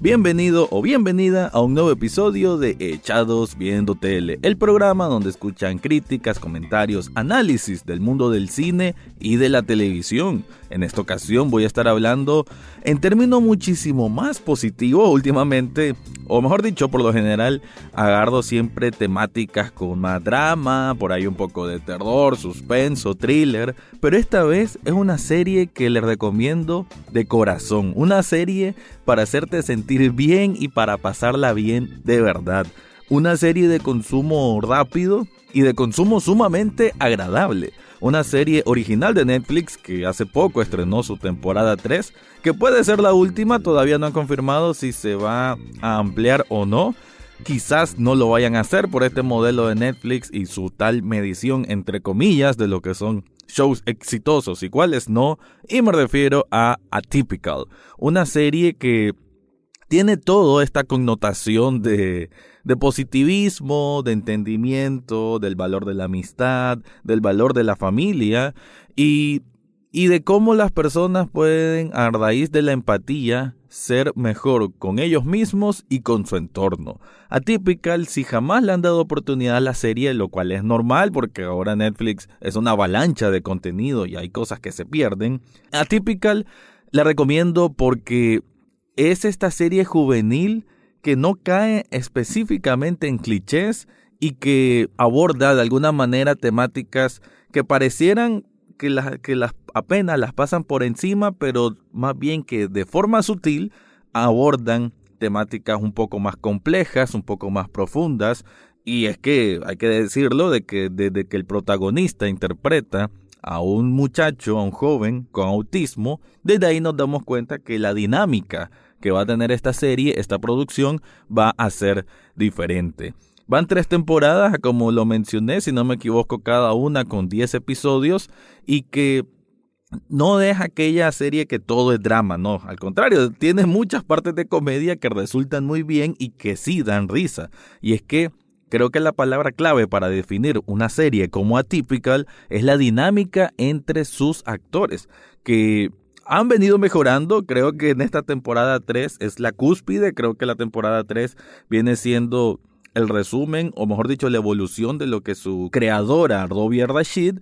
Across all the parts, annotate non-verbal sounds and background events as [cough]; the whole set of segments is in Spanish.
Bienvenido o bienvenida a un nuevo episodio de Echados Viendo Tele, el programa donde escuchan críticas, comentarios, análisis del mundo del cine y de la televisión. En esta ocasión voy a estar hablando en términos muchísimo más positivos últimamente, o mejor dicho, por lo general, agarro siempre temáticas con más drama, por ahí un poco de terror, suspenso, thriller, pero esta vez es una serie que les recomiendo de corazón, una serie para hacerte sentir bien y para pasarla bien de verdad. Una serie de consumo rápido y de consumo sumamente agradable una serie original de Netflix que hace poco estrenó su temporada 3, que puede ser la última, todavía no han confirmado si se va a ampliar o no. Quizás no lo vayan a hacer por este modelo de Netflix y su tal medición entre comillas de lo que son shows exitosos y cuáles no, y me refiero a Atypical, una serie que tiene toda esta connotación de, de positivismo, de entendimiento, del valor de la amistad, del valor de la familia y, y de cómo las personas pueden, a raíz de la empatía, ser mejor con ellos mismos y con su entorno. Atypical, si jamás le han dado oportunidad a la serie, lo cual es normal porque ahora Netflix es una avalancha de contenido y hay cosas que se pierden. Atypical la recomiendo porque es esta serie juvenil que no cae específicamente en clichés y que aborda de alguna manera temáticas que parecieran que, que las apenas las pasan por encima, pero más bien que de forma sutil abordan temáticas un poco más complejas, un poco más profundas, y es que hay que decirlo de que desde que el protagonista interpreta a un muchacho, a un joven con autismo, desde ahí nos damos cuenta que la dinámica que va a tener esta serie, esta producción, va a ser diferente. Van tres temporadas, como lo mencioné, si no me equivoco, cada una con 10 episodios y que no deja aquella serie que todo es drama, no, al contrario, tiene muchas partes de comedia que resultan muy bien y que sí dan risa. Y es que creo que la palabra clave para definir una serie como atypical es la dinámica entre sus actores, que han venido mejorando. Creo que en esta temporada 3 es la cúspide. Creo que la temporada 3 viene siendo el resumen, o mejor dicho, la evolución de lo que su creadora, Robbie Rashid,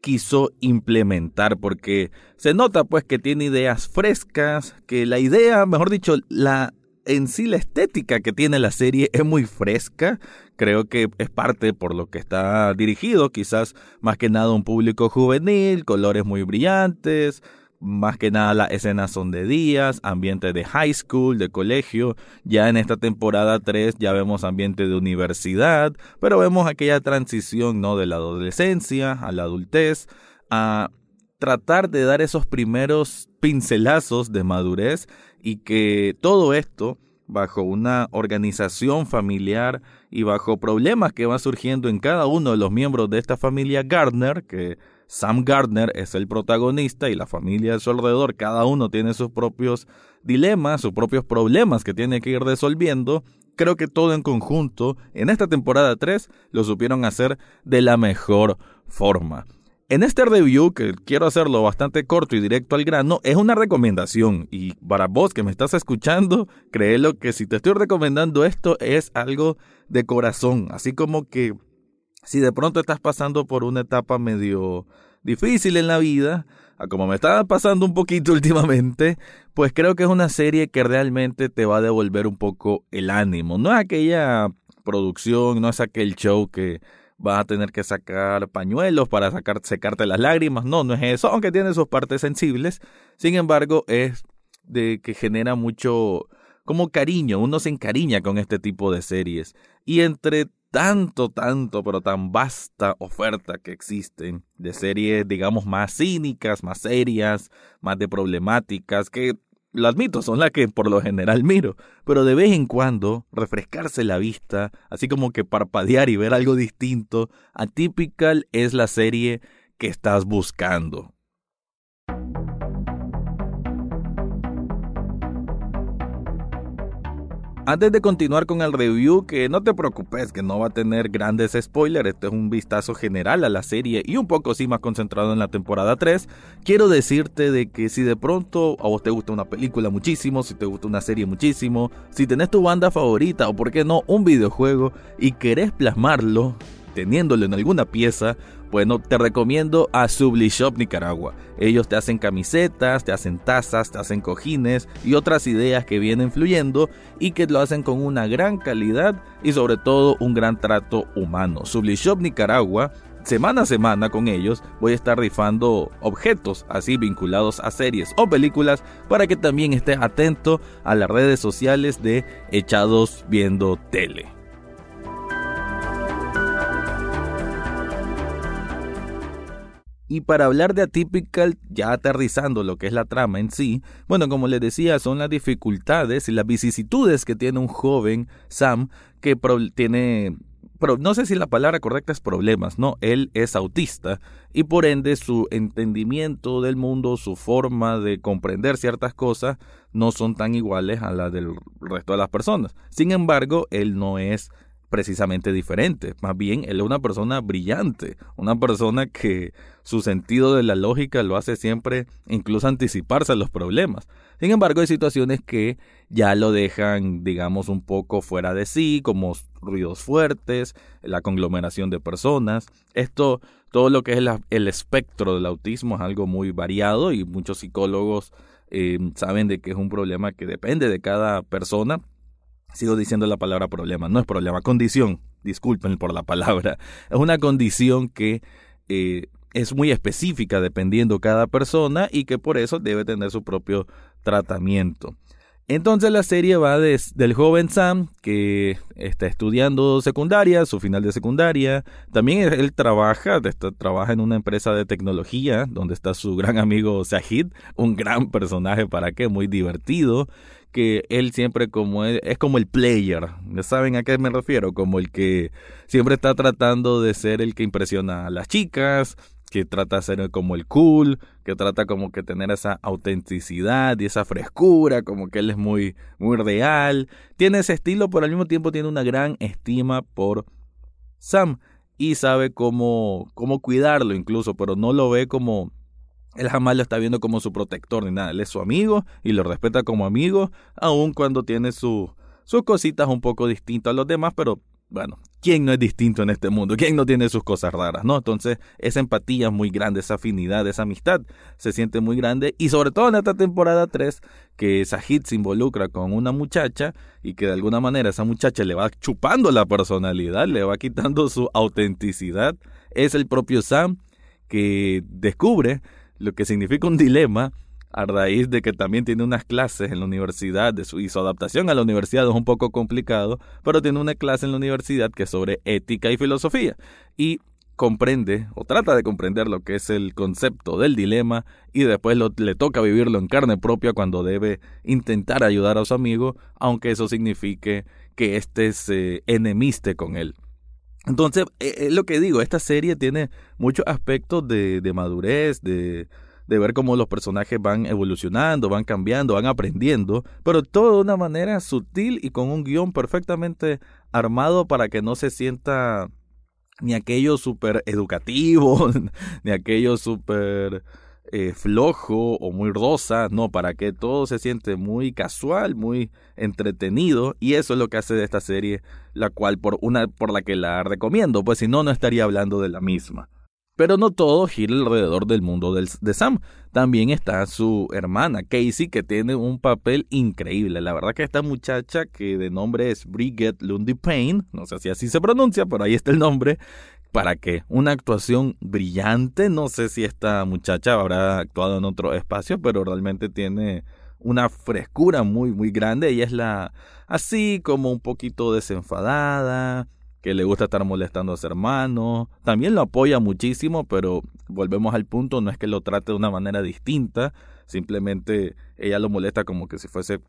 quiso implementar, porque se nota pues que tiene ideas frescas, que la idea, mejor dicho, la en sí la estética que tiene la serie es muy fresca, creo que es parte por lo que está dirigido, quizás más que nada un público juvenil, colores muy brillantes, más que nada las escenas son de días, ambiente de high school, de colegio. Ya en esta temporada 3 ya vemos ambiente de universidad, pero vemos aquella transición ¿no? de la adolescencia a la adultez, a tratar de dar esos primeros pincelazos de madurez y que todo esto bajo una organización familiar y bajo problemas que van surgiendo en cada uno de los miembros de esta familia Gardner, que Sam Gardner es el protagonista y la familia de su alrededor, cada uno tiene sus propios dilemas, sus propios problemas que tiene que ir resolviendo. Creo que todo en conjunto, en esta temporada 3, lo supieron hacer de la mejor forma. En este review, que quiero hacerlo bastante corto y directo al grano, es una recomendación. Y para vos que me estás escuchando, créelo que si te estoy recomendando esto es algo de corazón. Así como que si de pronto estás pasando por una etapa medio difícil en la vida, como me está pasando un poquito [laughs] últimamente, pues creo que es una serie que realmente te va a devolver un poco el ánimo. No es aquella producción, no es aquel show que vas a tener que sacar pañuelos para sacar, secarte las lágrimas. No, no es eso, aunque tiene sus partes sensibles. Sin embargo, es de que genera mucho como cariño, uno se encariña con este tipo de series. Y entre tanto, tanto, pero tan vasta oferta que existen de series, digamos, más cínicas, más serias, más de problemáticas, que lo admito, son las que por lo general miro, pero de vez en cuando refrescarse la vista, así como que parpadear y ver algo distinto, Atypical es la serie que estás buscando. Antes de continuar con el review, que no te preocupes, que no va a tener grandes spoilers, este es un vistazo general a la serie y un poco sí más concentrado en la temporada 3, quiero decirte de que si de pronto a vos te gusta una película muchísimo, si te gusta una serie muchísimo, si tenés tu banda favorita o por qué no un videojuego y querés plasmarlo teniéndolo en alguna pieza, bueno, te recomiendo a Subli Shop Nicaragua. Ellos te hacen camisetas, te hacen tazas, te hacen cojines y otras ideas que vienen fluyendo y que lo hacen con una gran calidad y sobre todo un gran trato humano. Subli Shop Nicaragua semana a semana con ellos voy a estar rifando objetos así vinculados a series o películas para que también estés atento a las redes sociales de Echados Viendo Tele. Y para hablar de Atypical, ya aterrizando lo que es la trama en sí, bueno, como les decía, son las dificultades y las vicisitudes que tiene un joven Sam que tiene no sé si la palabra correcta es problemas, no, él es autista y por ende su entendimiento del mundo, su forma de comprender ciertas cosas no son tan iguales a las del resto de las personas. Sin embargo, él no es precisamente diferente. Más bien, él es una persona brillante, una persona que su sentido de la lógica lo hace siempre incluso anticiparse a los problemas. Sin embargo, hay situaciones que ya lo dejan, digamos, un poco fuera de sí, como ruidos fuertes, la conglomeración de personas. Esto, todo lo que es el, espectro del autismo es algo muy variado y muchos psicólogos eh, saben de que es un problema que depende de cada persona Sigo diciendo la palabra problema, no es problema, condición, disculpen por la palabra, es una condición que eh, es muy específica dependiendo cada persona y que por eso debe tener su propio tratamiento. Entonces la serie va del joven Sam que está estudiando secundaria, su final de secundaria. También él trabaja, trabaja en una empresa de tecnología donde está su gran amigo Sahid, un gran personaje para qué, muy divertido que él siempre como es, es como el player, ¿saben a qué me refiero? Como el que siempre está tratando de ser el que impresiona a las chicas, que trata de ser como el cool, que trata como que tener esa autenticidad y esa frescura, como que él es muy, muy real. Tiene ese estilo, pero al mismo tiempo tiene una gran estima por Sam y sabe cómo, cómo cuidarlo incluso, pero no lo ve como él jamás lo está viendo como su protector ni nada. Él es su amigo y lo respeta como amigo, aun cuando tiene sus cositas un poco distintas a los demás, pero bueno, ¿quién no es distinto en este mundo? ¿Quién no tiene sus cosas raras? ¿No? Entonces, esa empatía es muy grande, esa afinidad, esa amistad se siente muy grande. Y sobre todo en esta temporada 3, que Sahid se involucra con una muchacha y que de alguna manera esa muchacha le va chupando la personalidad, le va quitando su autenticidad. Es el propio Sam que descubre lo que significa un dilema a raíz de que también tiene unas clases en la universidad de su, y su adaptación a la universidad es un poco complicado, pero tiene una clase en la universidad que es sobre ética y filosofía y comprende o trata de comprender lo que es el concepto del dilema y después le toca vivirlo en carne propia cuando debe intentar ayudar a su amigo, aunque eso signifique que éste se enemiste con él. Entonces, es eh, lo que digo, esta serie tiene muchos aspectos de, de madurez, de, de ver cómo los personajes van evolucionando, van cambiando, van aprendiendo, pero todo de una manera sutil y con un guion perfectamente armado para que no se sienta ni aquello súper educativo, [laughs] ni aquello súper eh, flojo o muy rosa, no, para que todo se siente muy casual, muy entretenido y eso es lo que hace de esta serie, la cual por una por la que la recomiendo, pues si no no estaría hablando de la misma. Pero no todo gira alrededor del mundo de Sam. También está su hermana Casey, que tiene un papel increíble. La verdad que esta muchacha, que de nombre es Bridget Lundy Payne, no sé si así se pronuncia, pero ahí está el nombre, ¿Para qué? Una actuación brillante. No sé si esta muchacha habrá actuado en otro espacio, pero realmente tiene una frescura muy, muy grande. Ella es la así como un poquito desenfadada, que le gusta estar molestando a su hermano. También lo apoya muchísimo, pero volvemos al punto, no es que lo trate de una manera distinta, simplemente ella lo molesta como que si fuese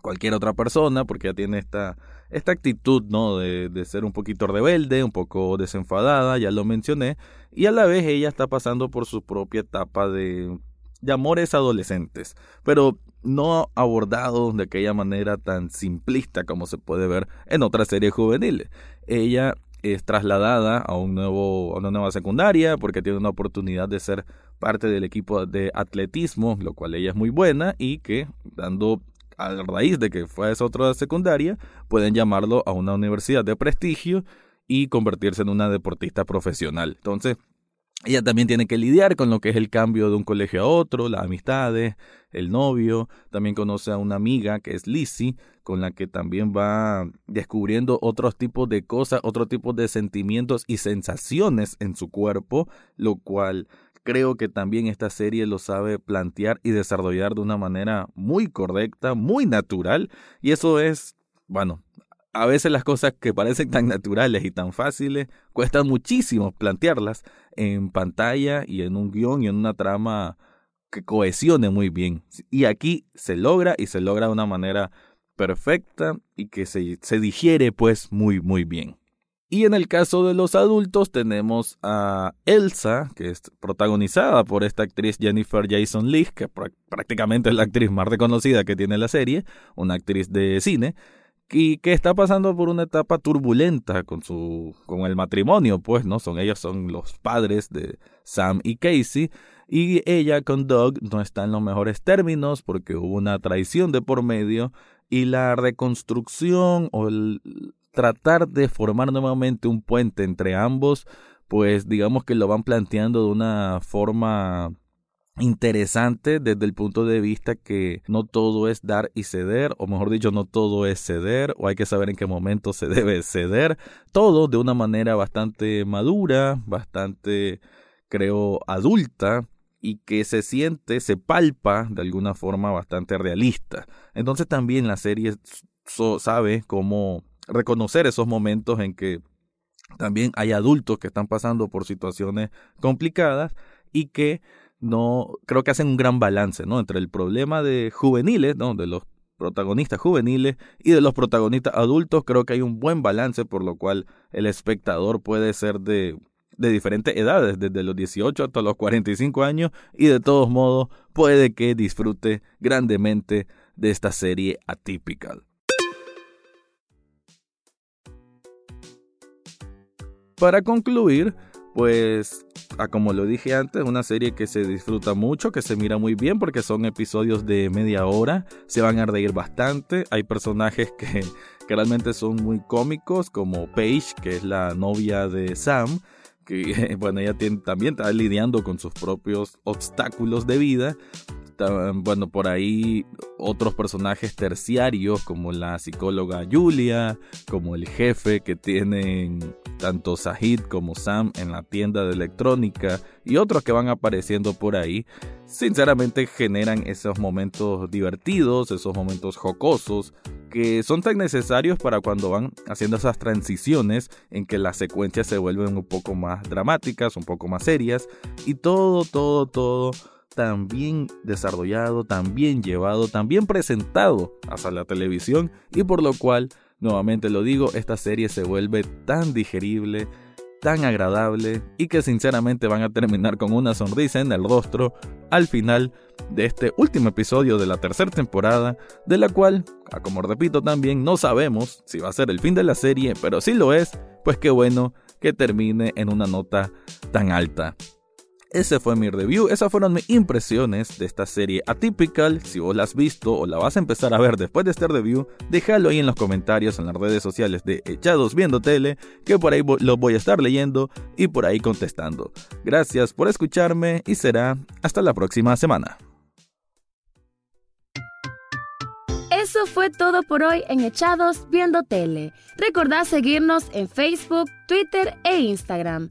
cualquier otra persona, porque ya tiene esta, esta actitud, ¿no? De, de, ser un poquito rebelde, un poco desenfadada, ya lo mencioné, y a la vez ella está pasando por su propia etapa de, de amores adolescentes. Pero no abordado de aquella manera tan simplista como se puede ver en otras series juveniles. Ella es trasladada a, un nuevo, a una nueva secundaria porque tiene una oportunidad de ser parte del equipo de atletismo, lo cual ella es muy buena y que dando a raíz de que fue a esa otra secundaria, pueden llamarlo a una universidad de prestigio y convertirse en una deportista profesional. Entonces, ella también tiene que lidiar con lo que es el cambio de un colegio a otro, las amistades, el novio. También conoce a una amiga que es Lizzie, con la que también va descubriendo otros tipos de cosas, otros tipos de sentimientos y sensaciones en su cuerpo, lo cual creo que también esta serie lo sabe plantear y desarrollar de una manera muy correcta, muy natural. Y eso es, bueno, a veces las cosas que parecen tan naturales y tan fáciles cuestan muchísimo plantearlas en pantalla y en un guion y en una trama que cohesione muy bien. Y aquí se logra y se logra de una manera perfecta y que se, se digiere pues muy muy bien. Y en el caso de los adultos tenemos a Elsa, que es protagonizada por esta actriz Jennifer Jason Leigh, que prácticamente es la actriz más reconocida que tiene la serie, una actriz de cine, y que está pasando por una etapa turbulenta con su con el matrimonio, pues, ¿no? Son ellos son los padres de Sam y Casey y ella con Doug no está en los mejores términos porque hubo una traición de por medio y la reconstrucción o el tratar de formar nuevamente un puente entre ambos, pues digamos que lo van planteando de una forma interesante desde el punto de vista que no todo es dar y ceder, o mejor dicho, no todo es ceder, o hay que saber en qué momento se [laughs] debe ceder, todo de una manera bastante madura, bastante, creo, adulta, y que se siente, se palpa de alguna forma bastante realista. Entonces también la serie sabe cómo reconocer esos momentos en que también hay adultos que están pasando por situaciones complicadas y que no creo que hacen un gran balance, ¿no? Entre el problema de juveniles, ¿no? De los protagonistas juveniles y de los protagonistas adultos, creo que hay un buen balance por lo cual el espectador puede ser de de diferentes edades, desde los 18 hasta los 45 años, y de todos modos puede que disfrute grandemente de esta serie atípica. Para concluir, pues como lo dije antes, una serie que se disfruta mucho, que se mira muy bien porque son episodios de media hora, se van a reír bastante, hay personajes que, que realmente son muy cómicos como Paige, que es la novia de Sam, que [laughs] bueno, ella también está lidiando con sus propios obstáculos de vida bueno, por ahí otros personajes terciarios como la psicóloga Julia, como el jefe que tienen tanto Sahid como Sam en la tienda de electrónica y otros que van apareciendo por ahí, sinceramente generan esos momentos divertidos, esos momentos jocosos que son tan necesarios para cuando van haciendo esas transiciones en que las secuencias se vuelven un poco más dramáticas, un poco más serias y todo, todo, todo tan bien desarrollado, tan bien llevado, tan bien presentado hacia la televisión y por lo cual, nuevamente lo digo, esta serie se vuelve tan digerible, tan agradable y que sinceramente van a terminar con una sonrisa en el rostro al final de este último episodio de la tercera temporada, de la cual, como repito también, no sabemos si va a ser el fin de la serie, pero si lo es, pues qué bueno que termine en una nota tan alta. Ese fue mi review, esas fueron mis impresiones de esta serie Atypical. Si vos la has visto o la vas a empezar a ver después de este review, déjalo ahí en los comentarios en las redes sociales de Echados Viendo Tele, que por ahí los voy a estar leyendo y por ahí contestando. Gracias por escucharme y será hasta la próxima semana. Eso fue todo por hoy en Echados Viendo Tele. Recordá seguirnos en Facebook, Twitter e Instagram.